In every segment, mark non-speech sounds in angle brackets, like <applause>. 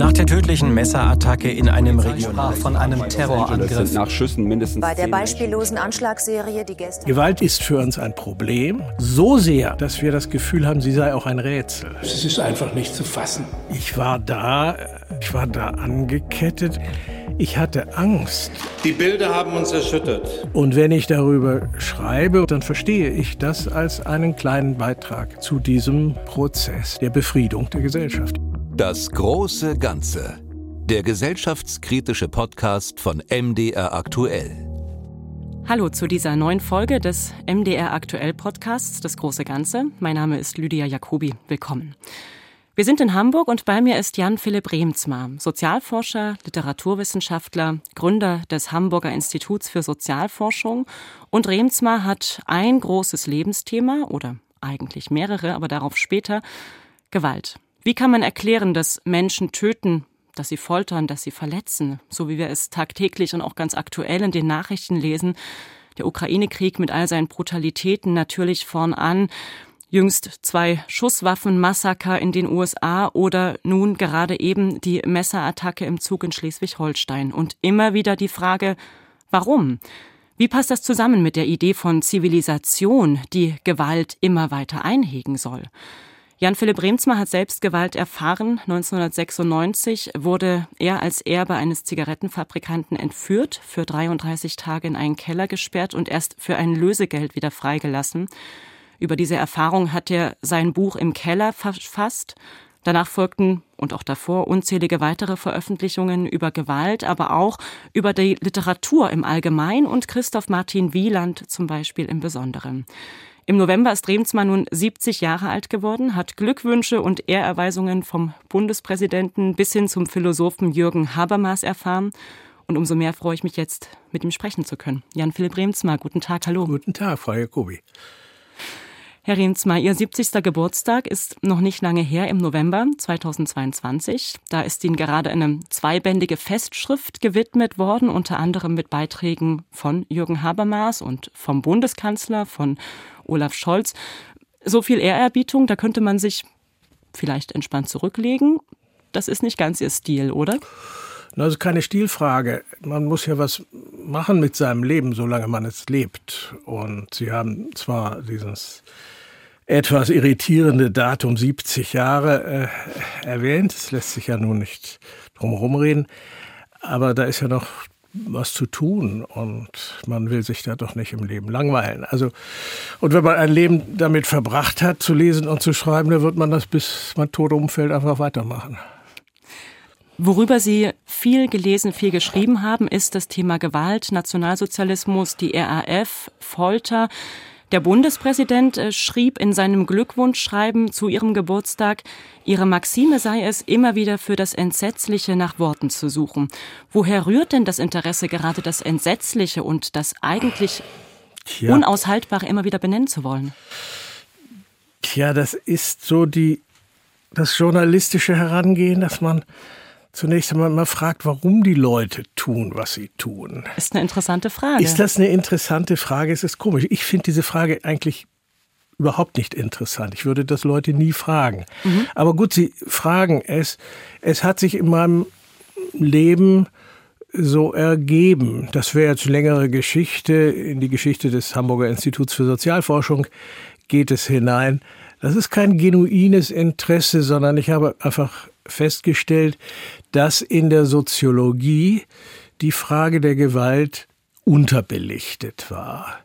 Nach der tödlichen Messerattacke in einem regionalen von einem Terrorangriff. Nach Schüssen mindestens Bei der beispiellosen Anschlagsserie, die gestern. Gewalt ist für uns ein Problem, so sehr, dass wir das Gefühl haben, sie sei auch ein Rätsel. Es ist einfach nicht zu fassen. Ich war da, ich war da angekettet. Ich hatte Angst. Die Bilder haben uns erschüttert. Und wenn ich darüber schreibe, dann verstehe ich das als einen kleinen Beitrag zu diesem Prozess der Befriedung der Gesellschaft. Das große Ganze. Der gesellschaftskritische Podcast von MDR Aktuell. Hallo zu dieser neuen Folge des MDR Aktuell Podcasts Das große Ganze. Mein Name ist Lydia Jacobi. Willkommen. Wir sind in Hamburg und bei mir ist Jan Philipp Remsmar, Sozialforscher, Literaturwissenschaftler, Gründer des Hamburger Instituts für Sozialforschung. Und Remsmar hat ein großes Lebensthema oder eigentlich mehrere, aber darauf später, Gewalt. Wie kann man erklären, dass Menschen töten, dass sie foltern, dass sie verletzen, so wie wir es tagtäglich und auch ganz aktuell in den Nachrichten lesen? Der Ukraine-Krieg mit all seinen Brutalitäten natürlich vorn an. Jüngst zwei Schusswaffenmassaker in den USA oder nun gerade eben die Messerattacke im Zug in Schleswig-Holstein. Und immer wieder die Frage, warum? Wie passt das zusammen mit der Idee von Zivilisation, die Gewalt immer weiter einhegen soll? Jan-Philipp Remsmar hat selbst Gewalt erfahren. 1996 wurde er als Erbe eines Zigarettenfabrikanten entführt, für 33 Tage in einen Keller gesperrt und erst für ein Lösegeld wieder freigelassen. Über diese Erfahrung hat er sein Buch im Keller verfasst. Danach folgten und auch davor unzählige weitere Veröffentlichungen über Gewalt, aber auch über die Literatur im Allgemeinen und Christoph Martin Wieland zum Beispiel im Besonderen. Im November ist Remsmar nun 70 Jahre alt geworden, hat Glückwünsche und Ehrerweisungen vom Bundespräsidenten bis hin zum Philosophen Jürgen Habermas erfahren. Und umso mehr freue ich mich jetzt, mit ihm sprechen zu können. Jan-Philipp Remsmar, guten Tag, hallo. Guten Tag, Frau Jacobi. Herr Remsmar, Ihr 70. Geburtstag ist noch nicht lange her, im November 2022. Da ist Ihnen gerade eine zweibändige Festschrift gewidmet worden, unter anderem mit Beiträgen von Jürgen Habermas und vom Bundeskanzler, von Olaf Scholz. So viel Ehrerbietung, da könnte man sich vielleicht entspannt zurücklegen. Das ist nicht ganz Ihr Stil, oder? Das ist keine Stilfrage. Man muss ja was machen mit seinem Leben, solange man es lebt. Und Sie haben zwar dieses etwas irritierende Datum 70 Jahre äh, erwähnt, es lässt sich ja nun nicht drum herum reden, aber da ist ja noch was zu tun und man will sich da doch nicht im Leben langweilen. Also, und wenn man ein Leben damit verbracht hat, zu lesen und zu schreiben, dann wird man das, bis man tot umfällt, einfach weitermachen. Worüber Sie viel gelesen, viel geschrieben haben, ist das Thema Gewalt, Nationalsozialismus, die RAF, Folter. Der Bundespräsident äh, schrieb in seinem Glückwunschschreiben zu ihrem Geburtstag, ihre Maxime sei es, immer wieder für das Entsetzliche nach Worten zu suchen. Woher rührt denn das Interesse, gerade das Entsetzliche und das eigentlich Tja. Unaushaltbare immer wieder benennen zu wollen? Tja, das ist so die, das journalistische Herangehen, dass man zunächst einmal mal fragt, warum die Leute tun, was sie tun. Ist eine interessante Frage. Ist das eine interessante Frage? Es ist komisch. Ich finde diese Frage eigentlich überhaupt nicht interessant. Ich würde das Leute nie fragen. Mhm. Aber gut, sie fragen es. Es hat sich in meinem Leben so ergeben. Das wäre jetzt längere Geschichte. In die Geschichte des Hamburger Instituts für Sozialforschung geht es hinein. Das ist kein genuines Interesse, sondern ich habe einfach festgestellt, dass in der Soziologie die Frage der Gewalt unterbelichtet war.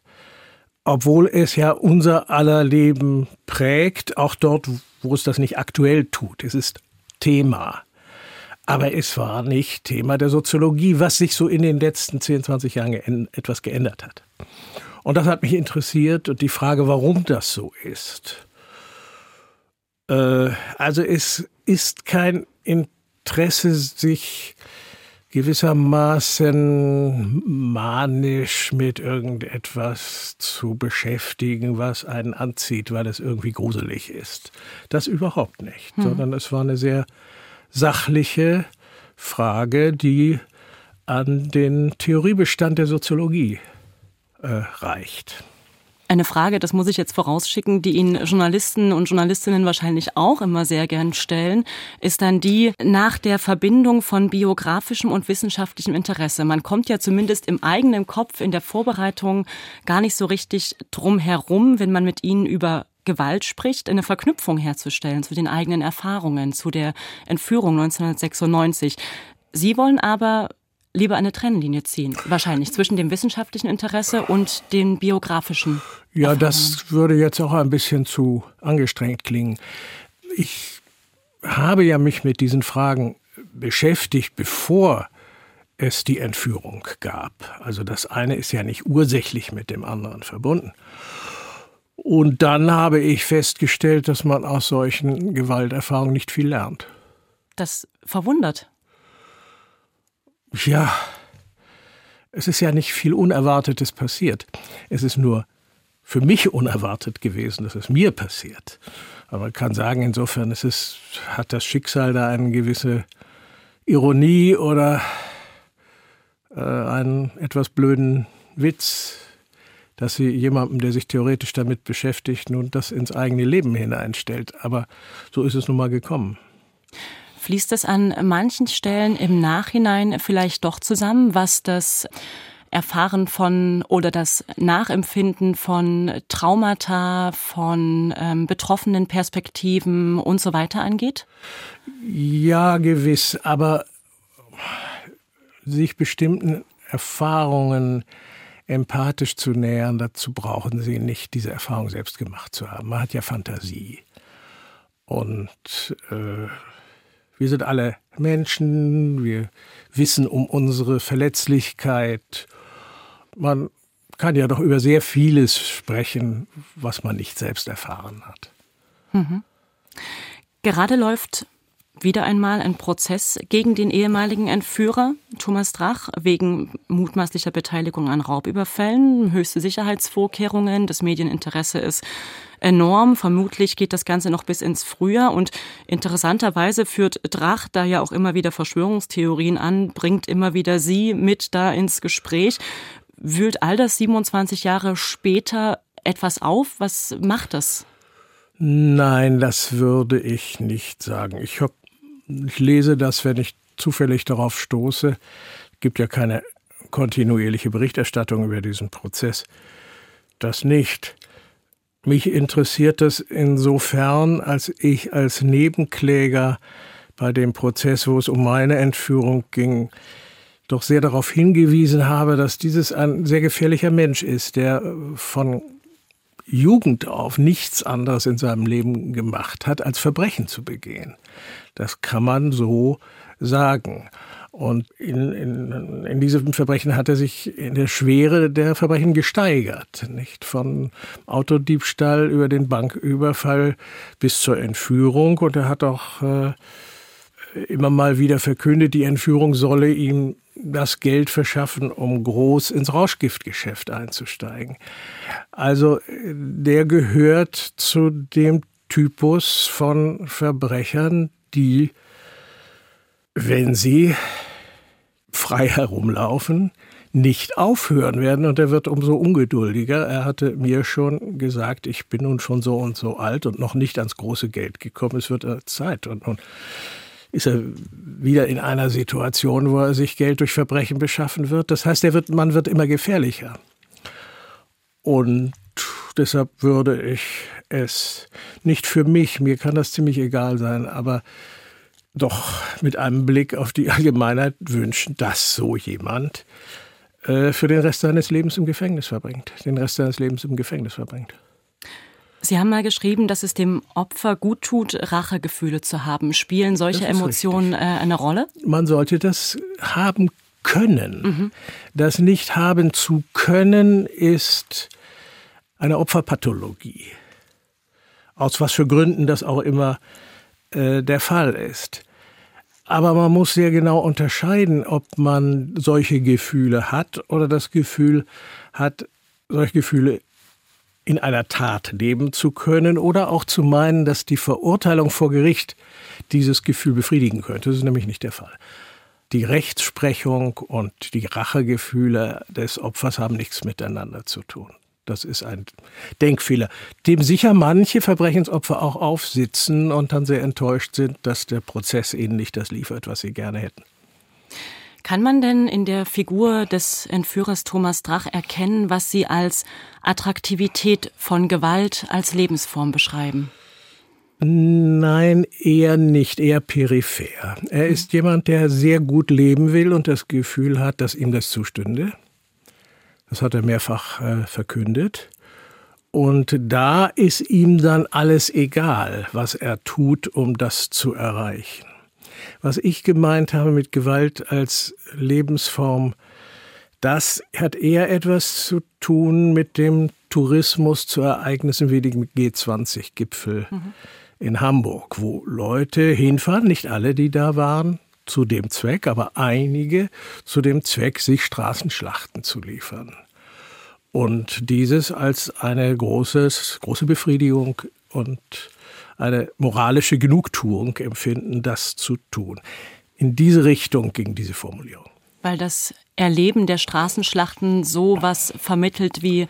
Obwohl es ja unser aller Leben prägt, auch dort, wo es das nicht aktuell tut. Es ist Thema. Aber es war nicht Thema der Soziologie, was sich so in den letzten 10, 20 Jahren etwas geändert hat. Und das hat mich interessiert und die Frage, warum das so ist. Äh, also es ist kein Interesse, sich gewissermaßen manisch mit irgendetwas zu beschäftigen, was einen anzieht, weil es irgendwie gruselig ist. Das überhaupt nicht, hm. sondern es war eine sehr sachliche Frage, die an den Theoriebestand der Soziologie äh, reicht. Eine Frage, das muss ich jetzt vorausschicken, die Ihnen Journalisten und Journalistinnen wahrscheinlich auch immer sehr gern stellen, ist dann die nach der Verbindung von biografischem und wissenschaftlichem Interesse. Man kommt ja zumindest im eigenen Kopf in der Vorbereitung gar nicht so richtig drum herum, wenn man mit Ihnen über Gewalt spricht, eine Verknüpfung herzustellen zu den eigenen Erfahrungen, zu der Entführung 1996. Sie wollen aber lieber eine Trennlinie ziehen, wahrscheinlich zwischen dem wissenschaftlichen Interesse und den biografischen. Ja, Erfahrungen. das würde jetzt auch ein bisschen zu angestrengt klingen. Ich habe ja mich mit diesen Fragen beschäftigt, bevor es die Entführung gab. Also das eine ist ja nicht ursächlich mit dem anderen verbunden. Und dann habe ich festgestellt, dass man aus solchen Gewalterfahrungen nicht viel lernt. Das verwundert. Ja, es ist ja nicht viel Unerwartetes passiert. Es ist nur für mich unerwartet gewesen, dass es mir passiert. Aber man kann sagen, insofern ist es, hat das Schicksal da eine gewisse Ironie oder äh, einen etwas blöden Witz, dass sie jemandem, der sich theoretisch damit beschäftigt, nun das ins eigene Leben hineinstellt. Aber so ist es nun mal gekommen. Fließt es an manchen Stellen im Nachhinein vielleicht doch zusammen, was das Erfahren von oder das Nachempfinden von Traumata, von ähm, betroffenen Perspektiven und so weiter angeht? Ja, gewiss, aber sich bestimmten Erfahrungen empathisch zu nähern, dazu brauchen Sie nicht diese Erfahrung selbst gemacht zu haben. Man hat ja Fantasie. Und äh, wir sind alle Menschen, wir wissen um unsere Verletzlichkeit. Man kann ja doch über sehr vieles sprechen, was man nicht selbst erfahren hat. Mhm. Gerade läuft wieder einmal ein Prozess gegen den ehemaligen Entführer Thomas Drach wegen mutmaßlicher Beteiligung an Raubüberfällen, höchste Sicherheitsvorkehrungen, das Medieninteresse ist enorm. Vermutlich geht das Ganze noch bis ins Frühjahr und interessanterweise führt Drach da ja auch immer wieder Verschwörungstheorien an, bringt immer wieder sie mit da ins Gespräch. Wühlt all das 27 Jahre später etwas auf? Was macht das? Nein, das würde ich nicht sagen. Ich hab ich lese das, wenn ich zufällig darauf stoße. Es gibt ja keine kontinuierliche Berichterstattung über diesen Prozess. Das nicht. Mich interessiert das insofern, als ich als Nebenkläger bei dem Prozess, wo es um meine Entführung ging, doch sehr darauf hingewiesen habe, dass dieses ein sehr gefährlicher Mensch ist, der von Jugend auf nichts anderes in seinem Leben gemacht hat, als Verbrechen zu begehen. Das kann man so sagen. Und in, in, in diesem Verbrechen hat er sich in der Schwere der Verbrechen gesteigert. Nicht von Autodiebstahl über den Banküberfall bis zur Entführung. Und er hat auch äh, immer mal wieder verkündet, die Entführung solle ihm das Geld verschaffen, um groß ins Rauschgiftgeschäft einzusteigen. Also der gehört zu dem Typus von Verbrechern, die, wenn sie frei herumlaufen, nicht aufhören werden und er wird umso ungeduldiger. Er hatte mir schon gesagt, ich bin nun schon so und so alt und noch nicht ans große Geld gekommen. Es wird Zeit und nun ist er wieder in einer Situation, wo er sich Geld durch Verbrechen beschaffen wird. Das heißt, er wird, man wird immer gefährlicher. Und deshalb würde ich es nicht für mich, mir kann das ziemlich egal sein, aber doch mit einem Blick auf die Allgemeinheit wünschen, dass so jemand äh, für den Rest seines Lebens im Gefängnis verbringt, den Rest seines Lebens im Gefängnis verbringt. Sie haben mal geschrieben, dass es dem Opfer gut tut, Rachegefühle zu haben. Spielen solche Emotionen äh, eine Rolle? Man sollte das haben können. Mhm. Das nicht haben zu können ist eine Opferpathologie. Aus was für Gründen das auch immer äh, der Fall ist. Aber man muss sehr genau unterscheiden, ob man solche Gefühle hat oder das Gefühl hat, solche Gefühle in einer Tat leben zu können oder auch zu meinen, dass die Verurteilung vor Gericht dieses Gefühl befriedigen könnte. Das ist nämlich nicht der Fall. Die Rechtsprechung und die Rachegefühle des Opfers haben nichts miteinander zu tun. Das ist ein Denkfehler, dem sicher manche Verbrechensopfer auch aufsitzen und dann sehr enttäuscht sind, dass der Prozess ihnen nicht das liefert, was sie gerne hätten. Kann man denn in der Figur des Entführers Thomas Drach erkennen, was Sie als Attraktivität von Gewalt als Lebensform beschreiben? Nein, eher nicht, eher peripher. Er ist jemand, der sehr gut leben will und das Gefühl hat, dass ihm das zustünde. Das hat er mehrfach äh, verkündet. Und da ist ihm dann alles egal, was er tut, um das zu erreichen. Was ich gemeint habe mit Gewalt als Lebensform, das hat eher etwas zu tun mit dem Tourismus zu Ereignissen wie dem G20-Gipfel mhm. in Hamburg, wo Leute hinfahren, nicht alle, die da waren, zu dem Zweck, aber einige zu dem Zweck, sich Straßenschlachten zu liefern. Und dieses als eine großes, große Befriedigung und eine moralische Genugtuung empfinden, das zu tun. In diese Richtung ging diese Formulierung. Weil das Erleben der Straßenschlachten so was vermittelt wie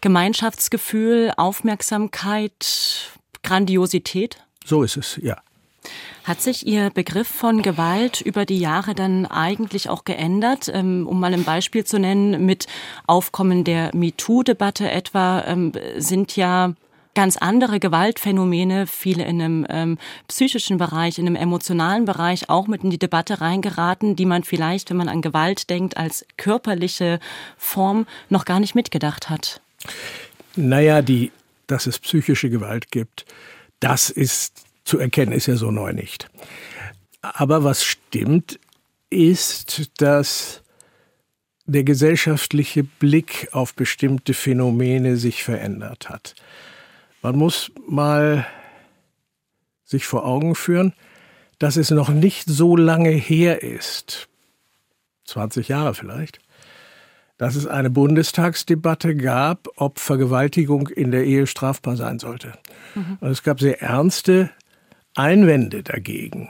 Gemeinschaftsgefühl, Aufmerksamkeit, Grandiosität? So ist es, ja. Hat sich Ihr Begriff von Gewalt über die Jahre dann eigentlich auch geändert? Ähm, um mal ein Beispiel zu nennen, mit Aufkommen der MeToo-Debatte etwa ähm, sind ja ganz andere Gewaltphänomene, viele in einem ähm, psychischen Bereich, in einem emotionalen Bereich auch mit in die Debatte reingeraten, die man vielleicht, wenn man an Gewalt denkt, als körperliche Form noch gar nicht mitgedacht hat. Naja, die, dass es psychische Gewalt gibt, das ist zu erkennen, ist ja so neu nicht. Aber was stimmt, ist, dass der gesellschaftliche Blick auf bestimmte Phänomene sich verändert hat. Man muss mal sich vor Augen führen, dass es noch nicht so lange her ist, 20 Jahre vielleicht, dass es eine Bundestagsdebatte gab, ob Vergewaltigung in der Ehe strafbar sein sollte. Mhm. Und es gab sehr ernste Einwände dagegen.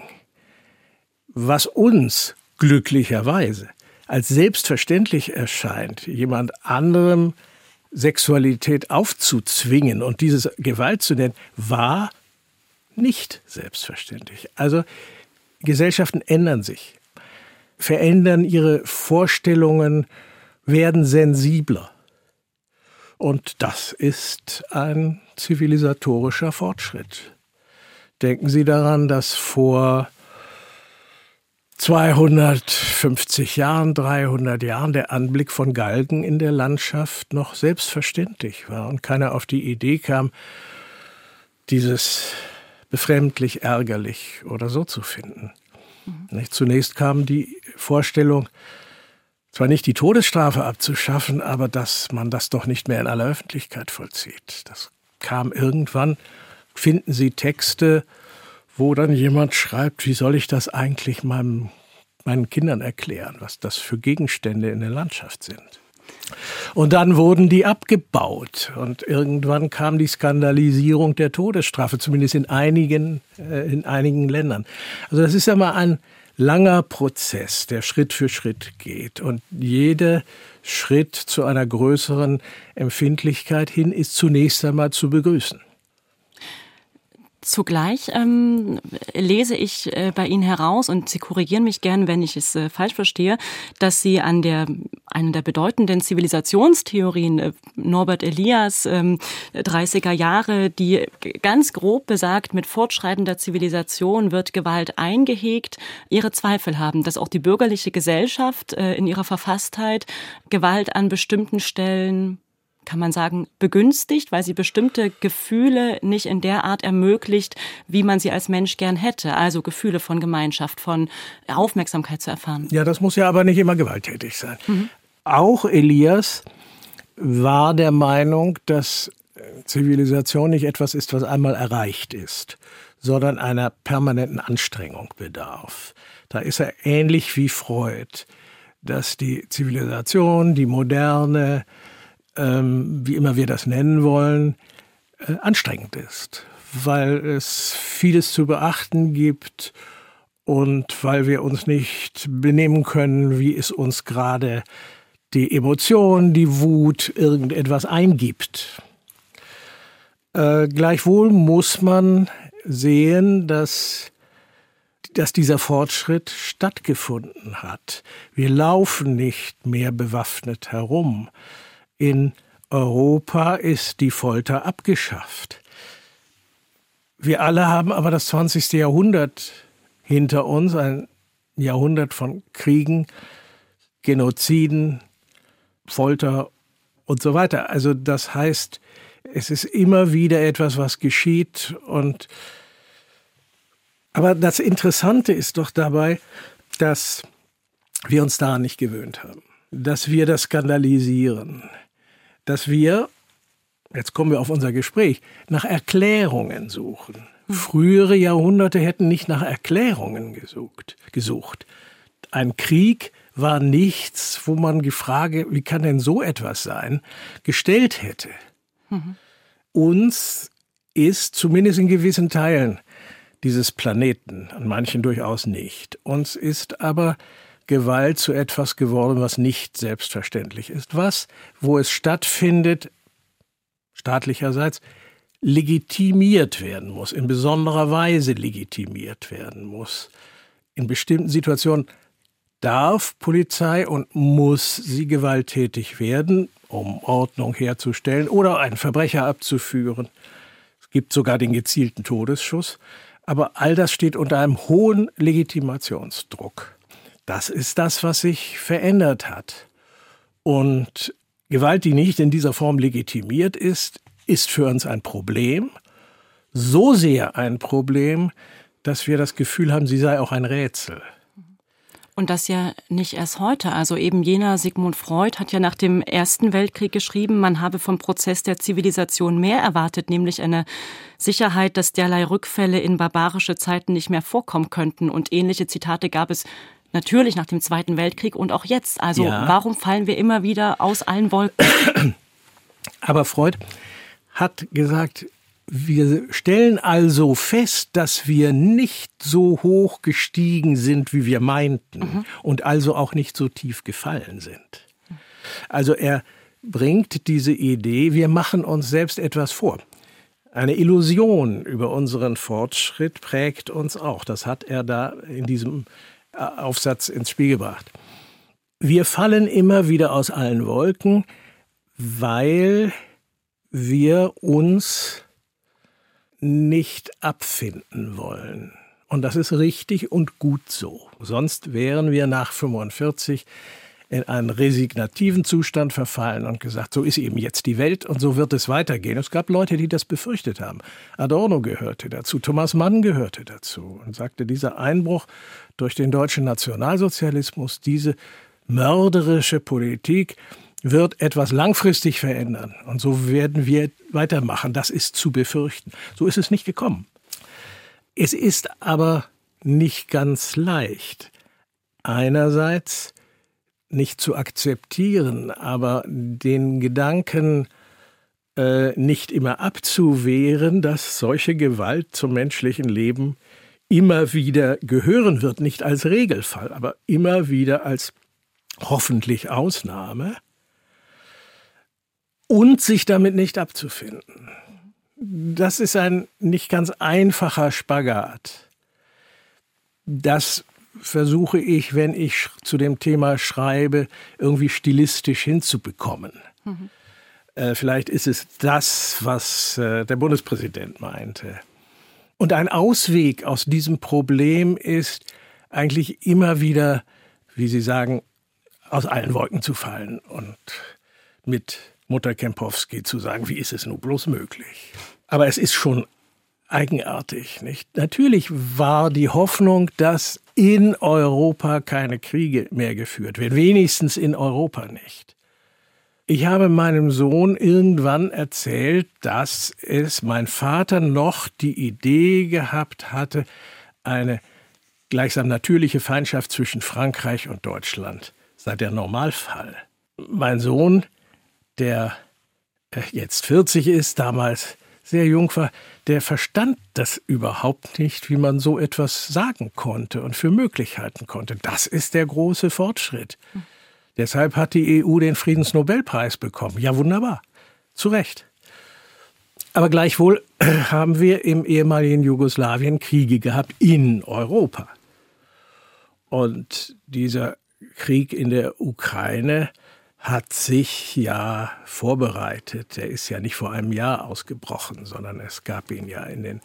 Was uns glücklicherweise als selbstverständlich erscheint, jemand anderem Sexualität aufzuzwingen und dieses Gewalt zu nennen, war nicht selbstverständlich. Also Gesellschaften ändern sich, verändern ihre Vorstellungen, werden sensibler. Und das ist ein zivilisatorischer Fortschritt. Denken Sie daran, dass vor 250 Jahren, 300 Jahren der Anblick von Galgen in der Landschaft noch selbstverständlich war und keiner auf die Idee kam, dieses befremdlich, ärgerlich oder so zu finden. Mhm. Zunächst kam die Vorstellung, zwar nicht die Todesstrafe abzuschaffen, aber dass man das doch nicht mehr in aller Öffentlichkeit vollzieht. Das kam irgendwann, finden Sie Texte, wo dann jemand schreibt, wie soll ich das eigentlich meinem, meinen Kindern erklären, was das für Gegenstände in der Landschaft sind. Und dann wurden die abgebaut und irgendwann kam die Skandalisierung der Todesstrafe, zumindest in einigen, äh, in einigen Ländern. Also das ist ja mal ein langer Prozess, der Schritt für Schritt geht und jeder Schritt zu einer größeren Empfindlichkeit hin ist zunächst einmal zu begrüßen. Zugleich ähm, lese ich äh, bei Ihnen heraus, und Sie korrigieren mich gern, wenn ich es äh, falsch verstehe, dass Sie an der einer der bedeutenden Zivilisationstheorien äh, Norbert Elias ähm, 30er Jahre, die ganz grob besagt, mit fortschreitender Zivilisation wird Gewalt eingehegt, ihre Zweifel haben, dass auch die bürgerliche Gesellschaft äh, in ihrer Verfasstheit Gewalt an bestimmten Stellen kann man sagen, begünstigt, weil sie bestimmte Gefühle nicht in der Art ermöglicht, wie man sie als Mensch gern hätte. Also Gefühle von Gemeinschaft, von Aufmerksamkeit zu erfahren. Ja, das muss ja aber nicht immer gewalttätig sein. Mhm. Auch Elias war der Meinung, dass Zivilisation nicht etwas ist, was einmal erreicht ist, sondern einer permanenten Anstrengung bedarf. Da ist er ähnlich wie Freud, dass die Zivilisation, die moderne, ähm, wie immer wir das nennen wollen, äh, anstrengend ist, weil es vieles zu beachten gibt und weil wir uns nicht benehmen können, wie es uns gerade die Emotion, die Wut irgendetwas eingibt. Äh, gleichwohl muss man sehen, dass, dass dieser Fortschritt stattgefunden hat. Wir laufen nicht mehr bewaffnet herum. In Europa ist die Folter abgeschafft. Wir alle haben aber das 20. Jahrhundert hinter uns, ein Jahrhundert von Kriegen, Genoziden, Folter und so weiter. Also das heißt, es ist immer wieder etwas, was geschieht und aber das Interessante ist doch dabei, dass wir uns daran nicht gewöhnt haben, dass wir das skandalisieren, dass wir, jetzt kommen wir auf unser Gespräch, nach Erklärungen suchen. Frühere Jahrhunderte hätten nicht nach Erklärungen gesucht. gesucht. Ein Krieg war nichts, wo man die Frage, wie kann denn so etwas sein, gestellt hätte. Mhm. Uns ist zumindest in gewissen Teilen dieses Planeten, an manchen durchaus nicht. Uns ist aber Gewalt zu etwas geworden, was nicht selbstverständlich ist, was, wo es stattfindet, staatlicherseits, legitimiert werden muss, in besonderer Weise legitimiert werden muss. In bestimmten Situationen darf Polizei und muss sie gewalttätig werden, um Ordnung herzustellen oder einen Verbrecher abzuführen. Es gibt sogar den gezielten Todesschuss. Aber all das steht unter einem hohen Legitimationsdruck. Das ist das, was sich verändert hat. Und Gewalt, die nicht in dieser Form legitimiert ist, ist für uns ein Problem. So sehr ein Problem, dass wir das Gefühl haben, sie sei auch ein Rätsel. Und das ja nicht erst heute. Also eben jener Sigmund Freud hat ja nach dem Ersten Weltkrieg geschrieben, man habe vom Prozess der Zivilisation mehr erwartet, nämlich eine Sicherheit, dass derlei Rückfälle in barbarische Zeiten nicht mehr vorkommen könnten. Und ähnliche Zitate gab es natürlich nach dem Zweiten Weltkrieg und auch jetzt. Also ja. warum fallen wir immer wieder aus allen Wolken? <clears throat> Aber Freud hat gesagt, wir stellen also fest, dass wir nicht so hoch gestiegen sind, wie wir meinten mhm. und also auch nicht so tief gefallen sind. Also er bringt diese Idee, wir machen uns selbst etwas vor. Eine Illusion über unseren Fortschritt prägt uns auch. Das hat er da in diesem Aufsatz ins Spiel gebracht. Wir fallen immer wieder aus allen Wolken, weil wir uns nicht abfinden wollen. Und das ist richtig und gut so. Sonst wären wir nach 45 in einen resignativen Zustand verfallen und gesagt, so ist eben jetzt die Welt und so wird es weitergehen. Es gab Leute, die das befürchtet haben. Adorno gehörte dazu, Thomas Mann gehörte dazu und sagte, dieser Einbruch durch den deutschen Nationalsozialismus, diese mörderische Politik, wird etwas langfristig verändern. Und so werden wir weitermachen. Das ist zu befürchten. So ist es nicht gekommen. Es ist aber nicht ganz leicht. Einerseits nicht zu akzeptieren, aber den Gedanken äh, nicht immer abzuwehren, dass solche Gewalt zum menschlichen Leben immer wieder gehören wird, nicht als Regelfall, aber immer wieder als hoffentlich Ausnahme und sich damit nicht abzufinden. Das ist ein nicht ganz einfacher Spagat. Das versuche ich, wenn ich zu dem Thema schreibe, irgendwie stilistisch hinzubekommen. Mhm. Äh, vielleicht ist es das, was äh, der Bundespräsident meinte. Und ein Ausweg aus diesem Problem ist eigentlich immer wieder, wie Sie sagen, aus allen Wolken zu fallen und mit Mutter Kempowski zu sagen, wie ist es nur bloß möglich? Aber es ist schon eigenartig, nicht? Natürlich war die Hoffnung, dass in Europa keine Kriege mehr geführt werden, wenigstens in Europa nicht. Ich habe meinem Sohn irgendwann erzählt, dass es mein Vater noch die Idee gehabt hatte, eine gleichsam natürliche Feindschaft zwischen Frankreich und Deutschland sei der Normalfall. Mein Sohn der äh, jetzt 40 ist, damals sehr jung war, der verstand das überhaupt nicht, wie man so etwas sagen konnte und für möglich halten konnte. Das ist der große Fortschritt. Deshalb hat die EU den Friedensnobelpreis bekommen. Ja, wunderbar. Zu Recht. Aber gleichwohl <clears throat> haben wir im ehemaligen Jugoslawien Kriege gehabt in Europa. Und dieser Krieg in der Ukraine hat sich ja vorbereitet. Der ist ja nicht vor einem Jahr ausgebrochen, sondern es gab ihn ja in den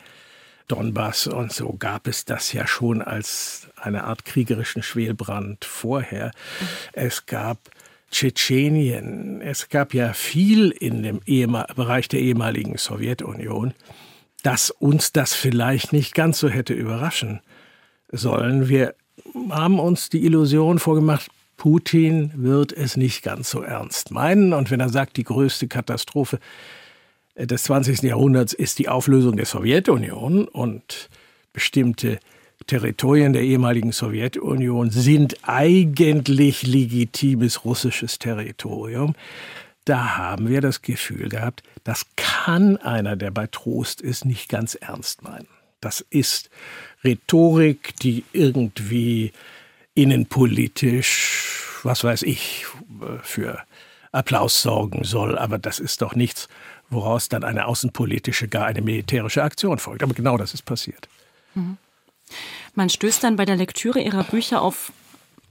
Donbass und so gab es das ja schon als eine Art kriegerischen Schwelbrand vorher. Es gab Tschetschenien. Es gab ja viel in dem Bereich der ehemaligen Sowjetunion, dass uns das vielleicht nicht ganz so hätte überraschen sollen. Wir haben uns die Illusion vorgemacht, Putin wird es nicht ganz so ernst meinen. Und wenn er sagt, die größte Katastrophe des 20. Jahrhunderts ist die Auflösung der Sowjetunion und bestimmte Territorien der ehemaligen Sowjetunion sind eigentlich legitimes russisches Territorium. Da haben wir das Gefühl gehabt, das kann einer, der bei Trost ist, nicht ganz ernst meinen. Das ist Rhetorik, die irgendwie innenpolitisch, was weiß ich, für Applaus sorgen soll. Aber das ist doch nichts, woraus dann eine außenpolitische, gar eine militärische Aktion folgt. Aber genau das ist passiert. Mhm. Man stößt dann bei der Lektüre ihrer Bücher auf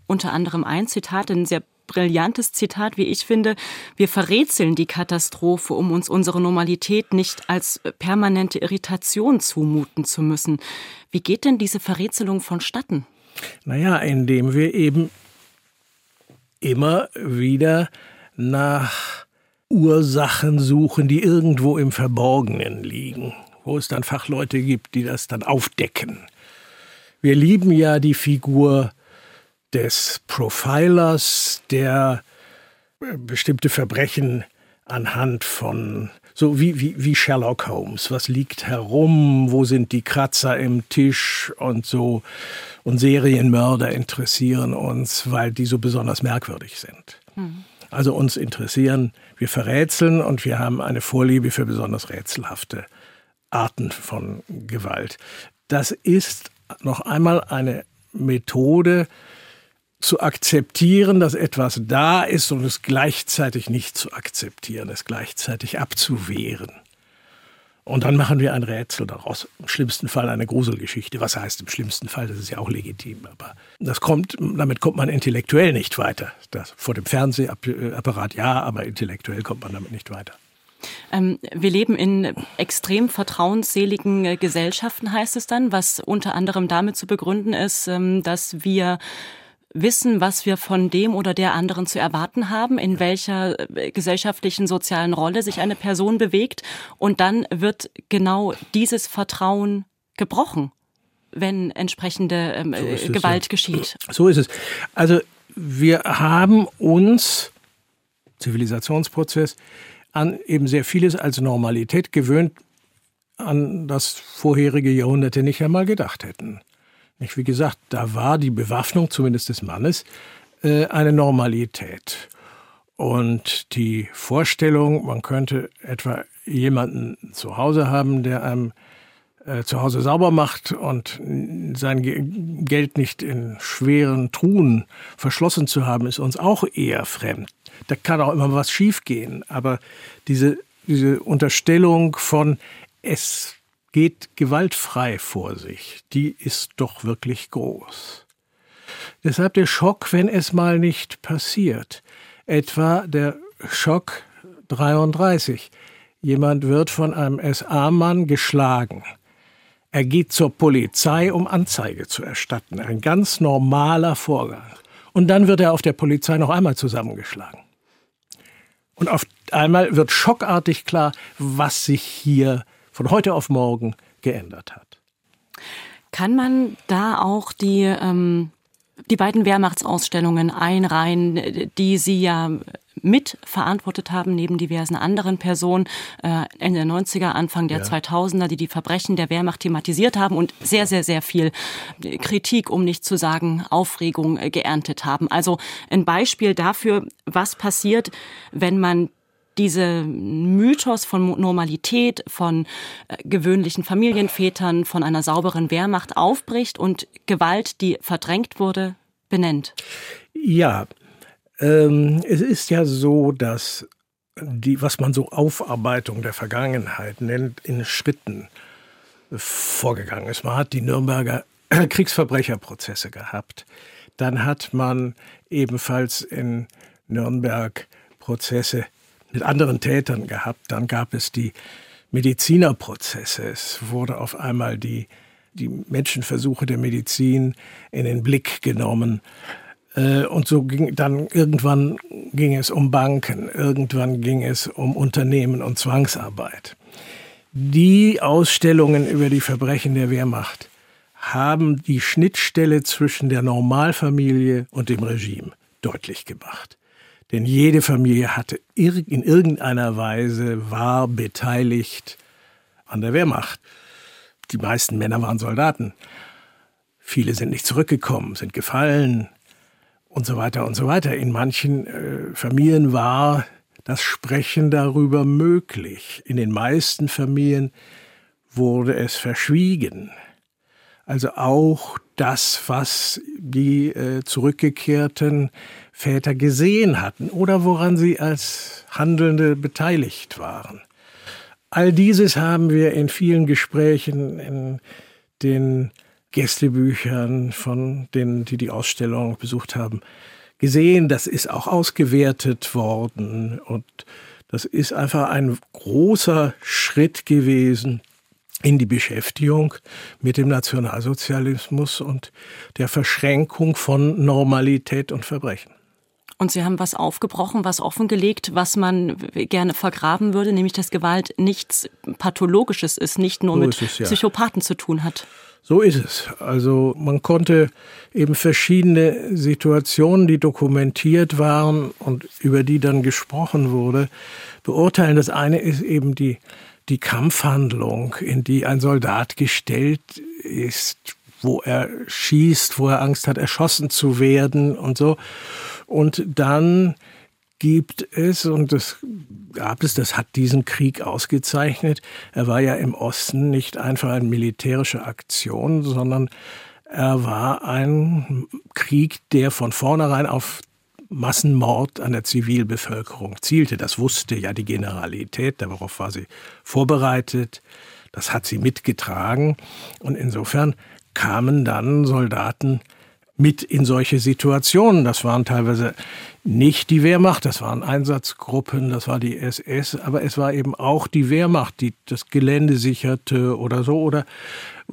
unter anderem ein Zitat, ein sehr brillantes Zitat, wie ich finde. Wir verrätseln die Katastrophe, um uns unsere Normalität nicht als permanente Irritation zumuten zu müssen. Wie geht denn diese Verrätselung vonstatten? Naja, indem wir eben immer wieder nach Ursachen suchen, die irgendwo im Verborgenen liegen, wo es dann Fachleute gibt, die das dann aufdecken. Wir lieben ja die Figur des Profilers, der äh, bestimmte Verbrechen anhand von so wie, wie, wie Sherlock Holmes. Was liegt herum? Wo sind die Kratzer im Tisch und so? Und Serienmörder interessieren uns, weil die so besonders merkwürdig sind. Mhm. Also uns interessieren, wir verrätseln und wir haben eine Vorliebe für besonders rätselhafte Arten von Gewalt. Das ist noch einmal eine Methode, zu akzeptieren, dass etwas da ist und es gleichzeitig nicht zu akzeptieren, es gleichzeitig abzuwehren. Und dann machen wir ein Rätsel daraus. Im schlimmsten Fall eine Gruselgeschichte. Was heißt im schlimmsten Fall? Das ist ja auch legitim. Aber das kommt, damit kommt man intellektuell nicht weiter. Das, vor dem Fernsehapparat ja, aber intellektuell kommt man damit nicht weiter. Ähm, wir leben in extrem vertrauensseligen äh, Gesellschaften, heißt es dann, was unter anderem damit zu begründen ist, ähm, dass wir wissen, was wir von dem oder der anderen zu erwarten haben, in welcher äh, gesellschaftlichen sozialen Rolle sich eine Person bewegt. Und dann wird genau dieses Vertrauen gebrochen, wenn entsprechende ähm, so äh, Gewalt ja. geschieht. So ist es. Also wir haben uns, Zivilisationsprozess, an eben sehr vieles als Normalität gewöhnt, an das vorherige Jahrhunderte nicht einmal gedacht hätten. Wie gesagt, da war die Bewaffnung, zumindest des Mannes, äh, eine Normalität. Und die Vorstellung, man könnte etwa jemanden zu Hause haben, der einem äh, zu Hause sauber macht und sein Geld nicht in schweren Truhen verschlossen zu haben, ist uns auch eher fremd. Da kann auch immer was schiefgehen. Aber diese, diese Unterstellung von es geht gewaltfrei vor sich, die ist doch wirklich groß. Deshalb der Schock, wenn es mal nicht passiert. Etwa der Schock 33. Jemand wird von einem SA-Mann geschlagen. Er geht zur Polizei, um Anzeige zu erstatten. Ein ganz normaler Vorgang. Und dann wird er auf der Polizei noch einmal zusammengeschlagen. Und auf einmal wird schockartig klar, was sich hier von heute auf morgen geändert hat. Kann man da auch die, ähm, die beiden Wehrmachtsausstellungen einreihen, die Sie ja mitverantwortet haben, neben diversen anderen Personen, äh, Ende der 90er, Anfang der ja. 2000er, die die Verbrechen der Wehrmacht thematisiert haben und sehr, sehr, sehr viel Kritik, um nicht zu sagen Aufregung, äh, geerntet haben. Also ein Beispiel dafür, was passiert, wenn man diese Mythos von Normalität, von äh, gewöhnlichen Familienvätern, von einer sauberen Wehrmacht aufbricht und Gewalt, die verdrängt wurde, benennt. Ja, Ähm, es ist ja so, dass die, was man so Aufarbeitung der Vergangenheit nennt, in Schritten vorgegangen ist. Man hat die Nürnberger <clears throat> Kriegsverbrecherprozesse gehabt. Dann hat man ebenfalls in Nürnberg Prozesse mit anderen Tätern gehabt. Dann gab es die Medizinerprozesse. Es wurde auf einmal die, die Menschenversuche der Medizin in den Blick genommen. Äh, und so ging dann irgendwann ging es um Banken, irgendwann ging es um Unternehmen und Zwangsarbeit. Die Ausstellungen über die Verbrechen der Wehrmacht haben die Schnittstelle zwischen der Normalfamilie und dem Regime deutlich gemacht. Denn jede Familie hatte in irgendeiner Weise war beteiligt an der Wehrmacht. Die meisten Männer waren Soldaten. Viele sind nicht zurückgekommen, sind gefallen und so weiter und so weiter. In manchen äh, Familien war das Sprechen darüber möglich. In den meisten Familien wurde es verschwiegen. Also auch das, was die äh, zurückgekehrten Väter gesehen hatten oder woran sie als Handelnde beteiligt waren. All dieses haben wir in vielen Gesprächen in den Gästebüchern von denen, die die Ausstellung besucht haben, gesehen. Das ist auch ausgewertet worden und das ist einfach ein großer Schritt gewesen in die Beschäftigung mit dem Nationalsozialismus und der Verschränkung von Normalität und Verbrechen. Und Sie haben was aufgebrochen, was offengelegt, was man gerne vergraben würde, nämlich dass Gewalt nichts Pathologisches ist, nicht nur so mit es, ja. Psychopathen zu tun hat. So ist es. Also man konnte eben verschiedene Situationen, die dokumentiert waren und über die dann gesprochen wurde, beurteilen. Das eine ist eben die die Kampfhandlung, in die ein Soldat gestellt ist, wo er schießt, wo er Angst hat, erschossen zu werden und so. Und dann gibt es, und das gab es, das hat diesen Krieg ausgezeichnet, er war ja im Osten nicht einfach eine militärische Aktion, sondern er war ein Krieg, der von vornherein auf Massenmord an der Zivilbevölkerung zielte. Das wusste ja die Generalität, darauf war sie vorbereitet, das hat sie mitgetragen und insofern kamen dann Soldaten mit in solche Situationen. Das waren teilweise nicht die Wehrmacht, das waren Einsatzgruppen, das war die SS, aber es war eben auch die Wehrmacht, die das Gelände sicherte oder so, oder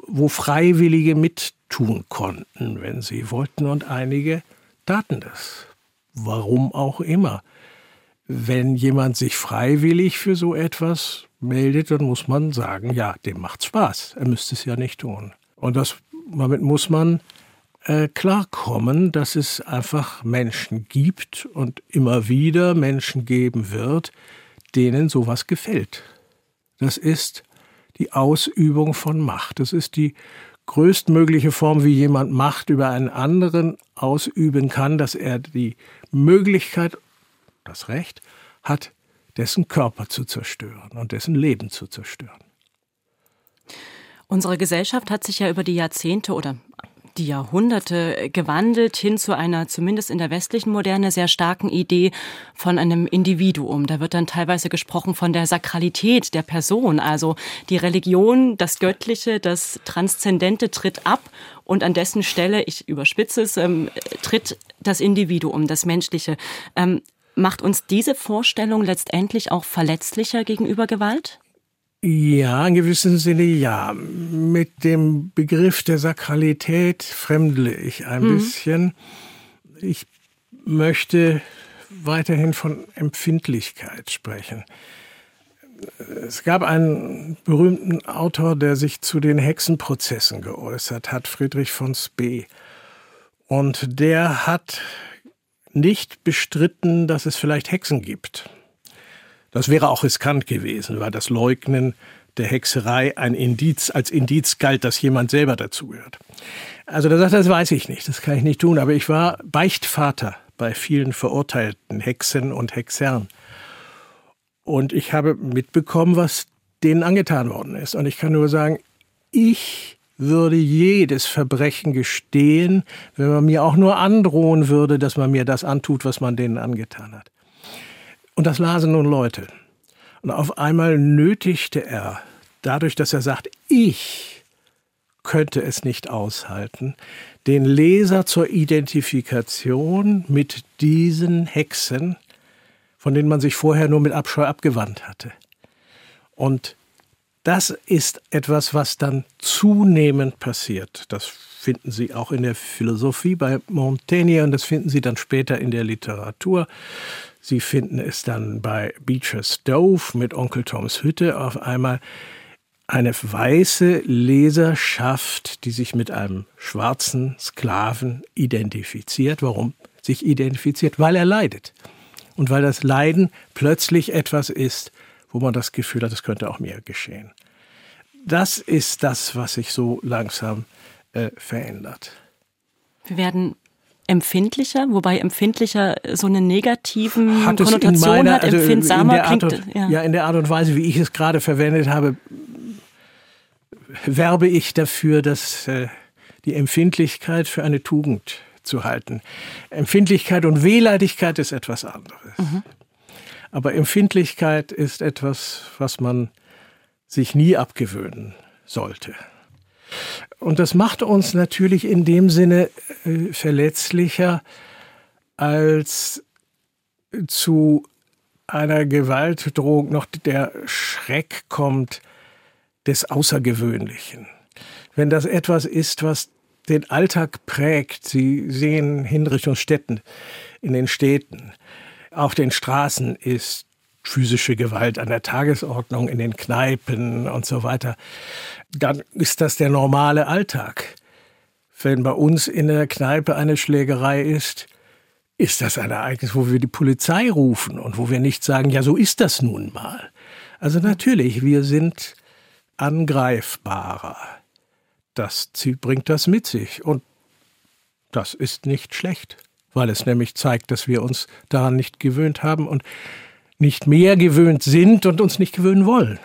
wo Freiwillige mittun konnten, wenn sie wollten, und einige taten das warum auch immer. Wenn jemand sich freiwillig für so etwas meldet, dann muss man sagen, ja, dem macht Spaß. Er müsste es ja nicht tun. Und das, damit muss man äh, klarkommen, dass es einfach Menschen gibt und immer wieder Menschen geben wird, denen sowas gefällt. Das ist die Ausübung von Macht. Das ist die größtmögliche Form, wie jemand Macht über einen anderen ausüben kann, dass er die Möglichkeit, das Recht hat, dessen Körper zu zerstören und dessen Leben zu zerstören. Unsere Gesellschaft hat sich ja über die Jahrzehnte oder die Jahrhunderte gewandelt hin zu einer zumindest in der westlichen Moderne sehr starken Idee von einem Individuum. Da wird dann teilweise gesprochen von der Sakralität der Person. Also die Religion, das Göttliche, das Transzendente tritt ab und an dessen Stelle, ich überspitze es, ähm, tritt das Individuum, das Menschliche. Ähm, macht uns diese Vorstellung letztendlich auch verletzlicher gegenüber Gewalt? Ja, in gewissem Sinne ja. Mit dem Begriff der Sakralität fremdle ich ein mhm. bisschen. Ich möchte weiterhin von Empfindlichkeit sprechen. Es gab einen berühmten Autor, der sich zu den Hexenprozessen geäußert hat, Friedrich von Spee. Und der hat nicht bestritten, dass es vielleicht Hexen gibt. Das wäre auch riskant gewesen, weil das Leugnen der Hexerei ein Indiz, als Indiz galt, dass jemand selber dazugehört. Also da sagt er, das weiß ich nicht, das kann ich nicht tun, aber ich war Beichtvater bei vielen verurteilten Hexen und Hexern. Und ich habe mitbekommen, was denen angetan worden ist. Und ich kann nur sagen, ich würde jedes Verbrechen gestehen, wenn man mir auch nur androhen würde, dass man mir das antut, was man denen angetan hat. Und das lasen nun Leute. Und auf einmal nötigte er, dadurch, dass er sagt, ich könnte es nicht aushalten, den Leser zur Identifikation mit diesen Hexen, von denen man sich vorher nur mit Abscheu abgewandt hatte. Und das ist etwas, was dann zunehmend passiert. Das finden Sie auch in der Philosophie bei Montaigne und das finden Sie dann später in der Literatur. Sie finden es dann bei Beecher Stove mit Onkel Toms Hütte auf einmal eine weiße Leserschaft, die sich mit einem schwarzen Sklaven identifiziert. Warum sich identifiziert? Weil er leidet. Und weil das Leiden plötzlich etwas ist, wo man das Gefühl hat, es könnte auch mir geschehen. Das ist das, was sich so langsam äh, verändert. Wir werden empfindlicher, wobei empfindlicher so eine negativen hat Konnotation meiner, hat. Also Empfindsamer klingt, und, ja. ja, in der Art und Weise, wie ich es gerade verwendet habe, werbe ich dafür, dass äh, die Empfindlichkeit für eine Tugend zu halten. Empfindlichkeit und Wehleidigkeit ist etwas anderes. Mhm. Aber Empfindlichkeit ist etwas, was man sich nie abgewöhnen sollte. Und das macht uns natürlich in dem Sinne äh, verletzlicher als zu einer Gewaltdrohung noch der Schreck kommt des Außergewöhnlichen. Wenn das etwas ist, was den Alltag prägt, Sie sehen Hinrichtungsstätten in den Städten, auf den Straßen ist physische Gewalt an der Tagesordnung, in den Kneipen und so weiter, dann ist das der normale Alltag. Wenn bei uns in der Kneipe eine Schlägerei ist, ist das ein Ereignis, wo wir die Polizei rufen und wo wir nicht sagen, ja, so ist das nun mal. Also natürlich, wir sind angreifbarer. Das bringt das mit sich und das ist nicht schlecht, weil es nämlich zeigt, dass wir uns daran nicht gewöhnt haben und nicht mehr gewöhnt sind und uns nicht gewöhnen wollen.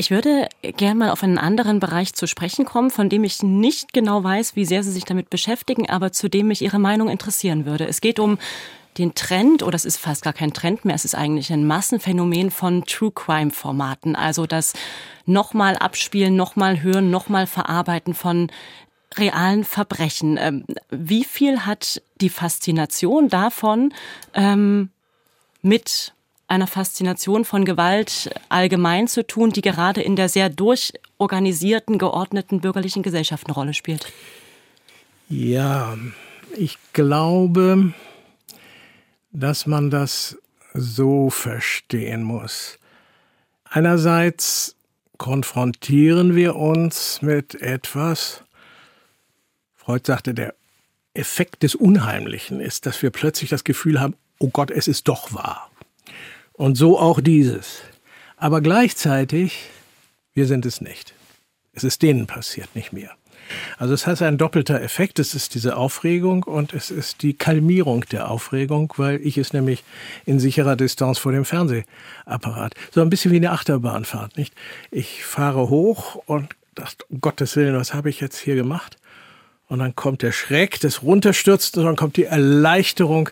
Ich würde gerne mal auf einen anderen Bereich zu sprechen kommen, von dem ich nicht genau weiß, wie sehr Sie sich damit beschäftigen, aber zu dem mich Ihre Meinung interessieren würde. Es geht um den Trend, oder es ist fast gar kein Trend mehr, es ist eigentlich ein Massenphänomen von True Crime Formaten. Also das nochmal abspielen, nochmal hören, nochmal verarbeiten von realen Verbrechen. Ähm, wie viel hat die Faszination davon ähm, mit einer Faszination von Gewalt allgemein zu tun, die gerade in der sehr durchorganisierten, geordneten bürgerlichen Gesellschaft eine Rolle spielt? Ja, ich glaube, dass man das so verstehen muss. Einerseits konfrontieren wir uns mit etwas, Freud sagte, der Effekt des Unheimlichen ist, dass wir plötzlich das Gefühl haben, oh Gott, es ist doch wahr. Und so auch dieses. Aber gleichzeitig, wir sind es nicht. Es ist denen passiert, nicht mir. Also es hat einen doppelter Effekt. Es ist diese Aufregung und es ist die Kalmierung der Aufregung, weil ich es nämlich in sicherer Distanz vor dem Fernsehapparat. So ein bisschen wie eine Achterbahnfahrt, nicht? Ich fahre hoch und dachte, um Gottes Willen, was habe ich jetzt hier gemacht? Und dann kommt der Schreck des Runterstürzen und dann kommt die Erleichterung,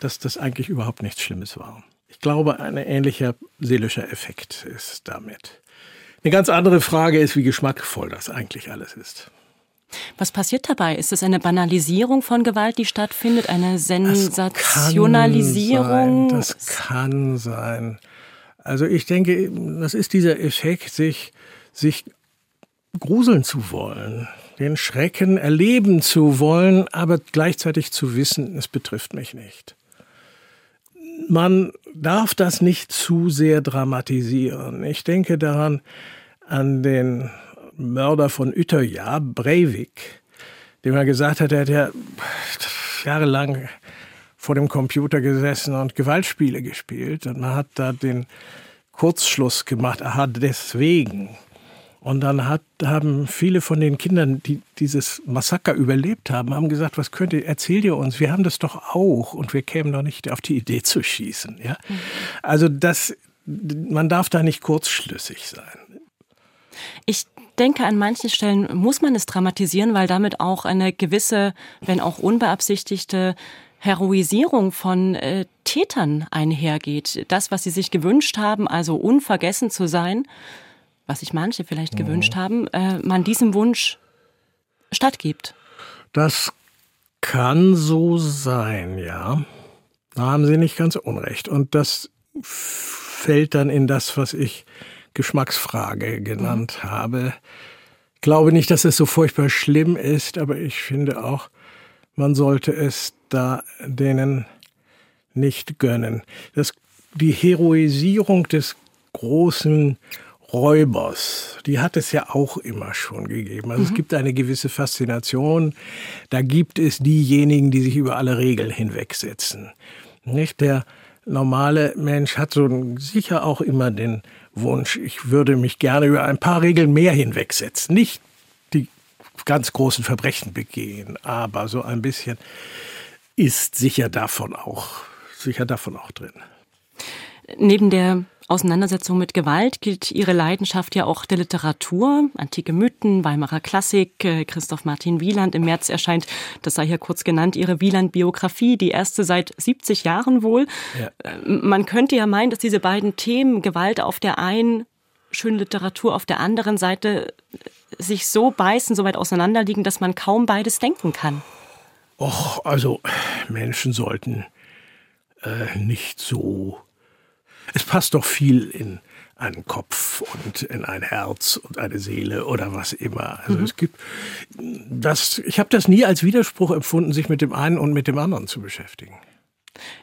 dass das eigentlich überhaupt nichts Schlimmes war. Ich glaube, ein ähnlicher seelischer Effekt ist damit. Eine ganz andere Frage ist, wie geschmackvoll das eigentlich alles ist. Was passiert dabei? Ist es eine Banalisierung von Gewalt, die stattfindet? Eine Sensationalisierung? Das kann sein. Das kann sein. Also ich denke, das ist dieser Effekt, sich, sich gruseln zu wollen, den Schrecken erleben zu wollen, aber gleichzeitig zu wissen, es betrifft mich nicht. Man darf das nicht zu sehr dramatisieren. Ich denke daran an den Mörder von Utøya, Breivik, dem er gesagt hat, er hat ja jahrelang vor dem Computer gesessen und Gewaltspiele gespielt. Und man hat da den Kurzschluss gemacht, aha, deswegen. Und dann hat, haben viele von den Kindern, die dieses Massaker überlebt haben, haben gesagt, was könnt ihr, erzählt ihr uns, wir haben das doch auch und wir kämen doch nicht auf die Idee zu schießen. Ja? Mhm. Also das, man darf da nicht kurzschlüssig sein. Ich denke, an manchen Stellen muss man es dramatisieren, weil damit auch eine gewisse, wenn auch unbeabsichtigte Heroisierung von äh, Tätern einhergeht. Das, was sie sich gewünscht haben, also unvergessen zu sein, was sich manche vielleicht mhm. gewünscht haben, äh, man diesem Wunsch stattgibt. Das kann so sein, ja. Da haben Sie nicht ganz unrecht. Und das fällt dann in das, was ich Geschmacksfrage genannt mhm. habe. Ich glaube nicht, dass es so furchtbar schlimm ist, aber ich finde auch, man sollte es da denen nicht gönnen. Das, die Heroisierung des großen Räubers, die hat es ja auch immer schon gegeben. Also mhm. es gibt eine gewisse Faszination. Da gibt es diejenigen, die sich über alle Regeln hinwegsetzen. Nicht der normale Mensch hat so sicher auch immer den Wunsch, ich würde mich gerne über ein paar Regeln mehr hinwegsetzen. Nicht die ganz großen Verbrechen begehen, aber so ein bisschen ist sicher davon auch, sicher davon auch drin. Neben der Auseinandersetzung mit Gewalt gilt Ihre Leidenschaft ja auch der Literatur, antike Mythen, Weimarer Klassik, äh, Christoph Martin Wieland. Im März erscheint, das sei hier kurz genannt, Ihre Wieland-Biografie, die erste seit 70 Jahren wohl. Ja. Äh, man könnte ja meinen, dass diese beiden Themen, Gewalt auf der einen, schöne Literatur auf der anderen Seite, sich so beißen, so weit auseinanderliegen, dass man kaum beides denken kann. Och, also Menschen sollten äh, nicht so es passt doch viel in einen Kopf und in ein Herz und eine Seele oder was immer. Also mhm. es gibt das, ich habe das nie als Widerspruch empfunden, sich mit dem einen und mit dem anderen zu beschäftigen.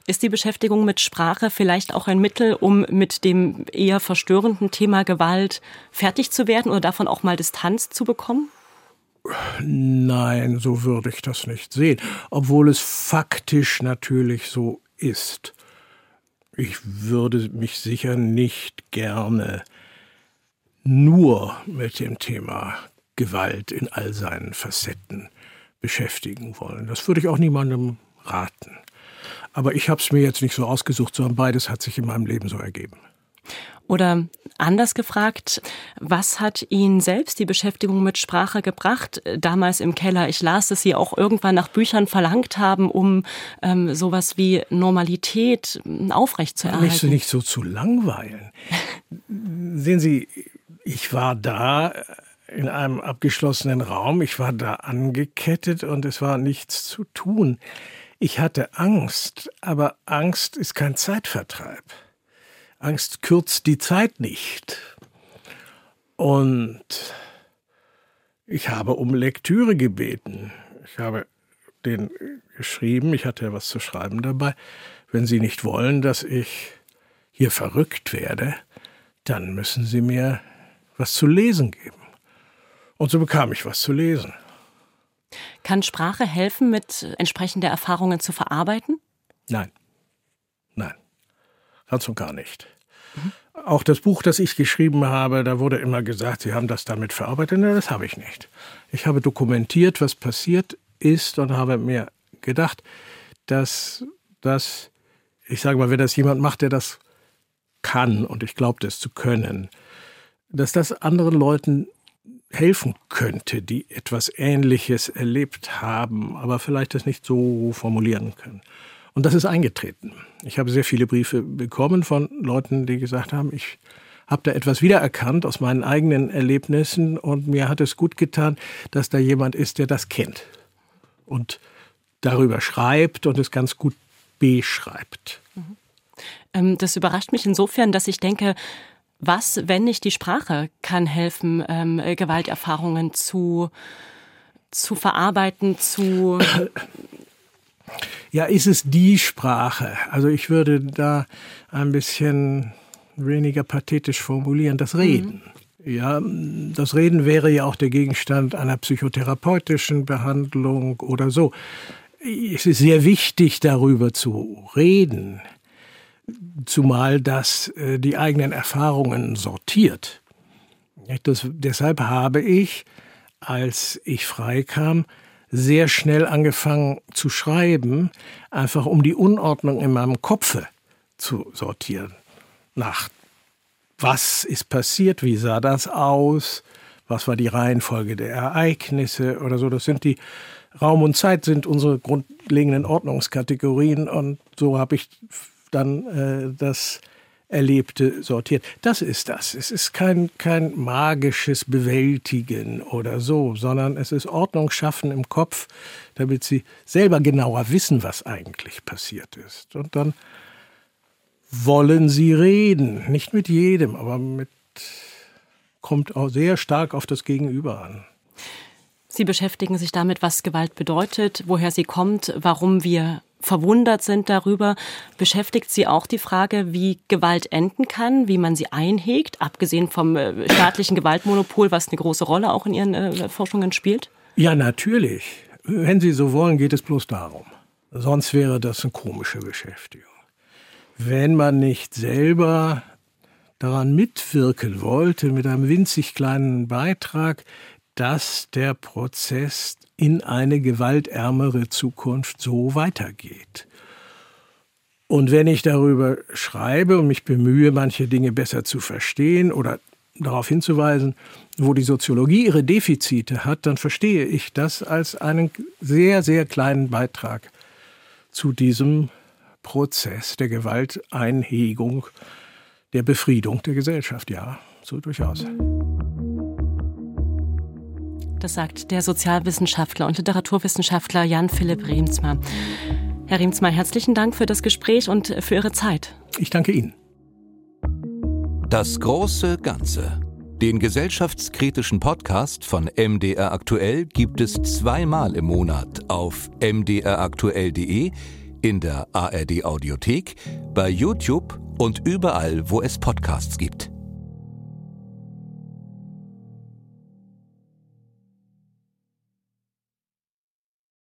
Ist die Beschäftigung mit Sprache vielleicht auch ein Mittel, um mit dem eher verstörenden Thema Gewalt fertig zu werden oder davon auch mal Distanz zu bekommen? Nein, so würde ich das nicht sehen, obwohl es faktisch natürlich so ist. Ich würde mich sicher nicht gerne nur mit dem Thema Gewalt in all seinen Facetten beschäftigen wollen. Das würde ich auch niemandem raten. Aber ich habe es mir jetzt nicht so ausgesucht, sondern beides hat sich in meinem Leben so ergeben. Oder anders gefragt, was hat Ihnen selbst die Beschäftigung mit Sprache gebracht? Damals im Keller. Ich las, dass Sie auch irgendwann nach Büchern verlangt haben, um ähm, sowas wie Normalität hm, aufrechtzuerhalten. Mich so nicht so zu langweilen. <laughs> Sehen Sie, ich war da in einem abgeschlossenen Raum. Ich war da angekettet und es war nichts zu tun. Ich hatte Angst, aber Angst ist kein Zeitvertreib. Angst kürzt die Zeit nicht. Und ich habe um Lektüre gebeten. Ich habe den geschrieben, ich hatte ja was zu schreiben dabei. Wenn Sie nicht wollen, dass ich hier verrückt werde, dann müssen Sie mir was zu lesen geben. Und so bekam ich was zu lesen. Kann Sprache helfen, mit entsprechender Erfahrungen zu verarbeiten? Nein. Nein. Ganz und gar nicht. Auch das Buch, das ich geschrieben habe, da wurde immer gesagt, Sie haben das damit verarbeitet. Nein, das habe ich nicht. Ich habe dokumentiert, was passiert ist und habe mir gedacht, dass das, ich sage mal, wenn das jemand macht, der das kann, und ich glaube das zu können, dass das anderen Leuten helfen könnte, die etwas Ähnliches erlebt haben, aber vielleicht das nicht so formulieren können. Und das ist eingetreten. Ich habe sehr viele Briefe bekommen von Leuten, die gesagt haben, ich habe da etwas wiedererkannt aus meinen eigenen Erlebnissen und mir hat es gut getan, dass da jemand ist, der das kennt und darüber schreibt und es ganz gut beschreibt. Mhm. Ähm, das überrascht mich insofern, dass ich denke, was, wenn nicht die Sprache, kann helfen, ähm, Gewalterfahrungen zu, zu verarbeiten, zu <coughs> Ja, ist es die Sprache? Also ich würde da ein bisschen weniger pathetisch formulieren, das Reden. Mhm. Ja, das Reden wäre ja auch der Gegenstand einer psychotherapeutischen Behandlung oder so. Es ist sehr wichtig, darüber zu reden, zumal das äh, die eigenen Erfahrungen sortiert. Das, deshalb habe ich, als ich freikam, sehr schnell angefangen zu schreiben, einfach um die Unordnung in meinem Kopfe zu sortieren. Nach was ist passiert, wie sah das aus, was war die Reihenfolge der Ereignisse oder so. Das sind die Raum und Zeit sind unsere grundlegenden Ordnungskategorien und so habe ich dann äh, das Erlebte sortiert. Das ist das. Es ist kein, kein magisches Bewältigen oder so, sondern es ist Ordnung schaffen im Kopf, damit sie selber genauer wissen, was eigentlich passiert ist. Und dann wollen sie reden. Nicht mit jedem, aber mit, kommt auch sehr stark auf das Gegenüber an. Sie beschäftigen sich damit, was Gewalt bedeutet, woher sie kommt, warum wir verwundert sind darüber. Beschäftigt Sie auch die Frage, wie Gewalt enden kann, wie man sie einhegt, abgesehen vom äh, staatlichen Gewaltmonopol, was eine große Rolle auch in Ihren äh, Forschungen spielt? Ja, natürlich. Wenn Sie so wollen, geht es bloß darum. Sonst wäre das eine komische Beschäftigung. Wenn man nicht selber daran mitwirken wollte mit einem winzig kleinen Beitrag, dass der Prozess in eine gewaltärmere Zukunft so weitergeht. Und wenn ich darüber schreibe und mich bemühe, manche Dinge besser zu verstehen oder darauf hinzuweisen, wo die Soziologie ihre Defizite hat, dann verstehe ich das als einen sehr, sehr kleinen Beitrag zu diesem Prozess der Gewalteinhegung, der Befriedung der Gesellschaft. Ja, so durchaus. Das sagt der Sozialwissenschaftler und Literaturwissenschaftler Jan Philipp Riemsma. Herr Riemsma, herzlichen Dank für das Gespräch und für Ihre Zeit. Ich danke Ihnen. Das große Ganze. Den gesellschaftskritischen Podcast von MDR Aktuell gibt es zweimal im Monat auf mdraktuell.de, in der ARD Audiothek, bei YouTube und überall, wo es Podcasts gibt.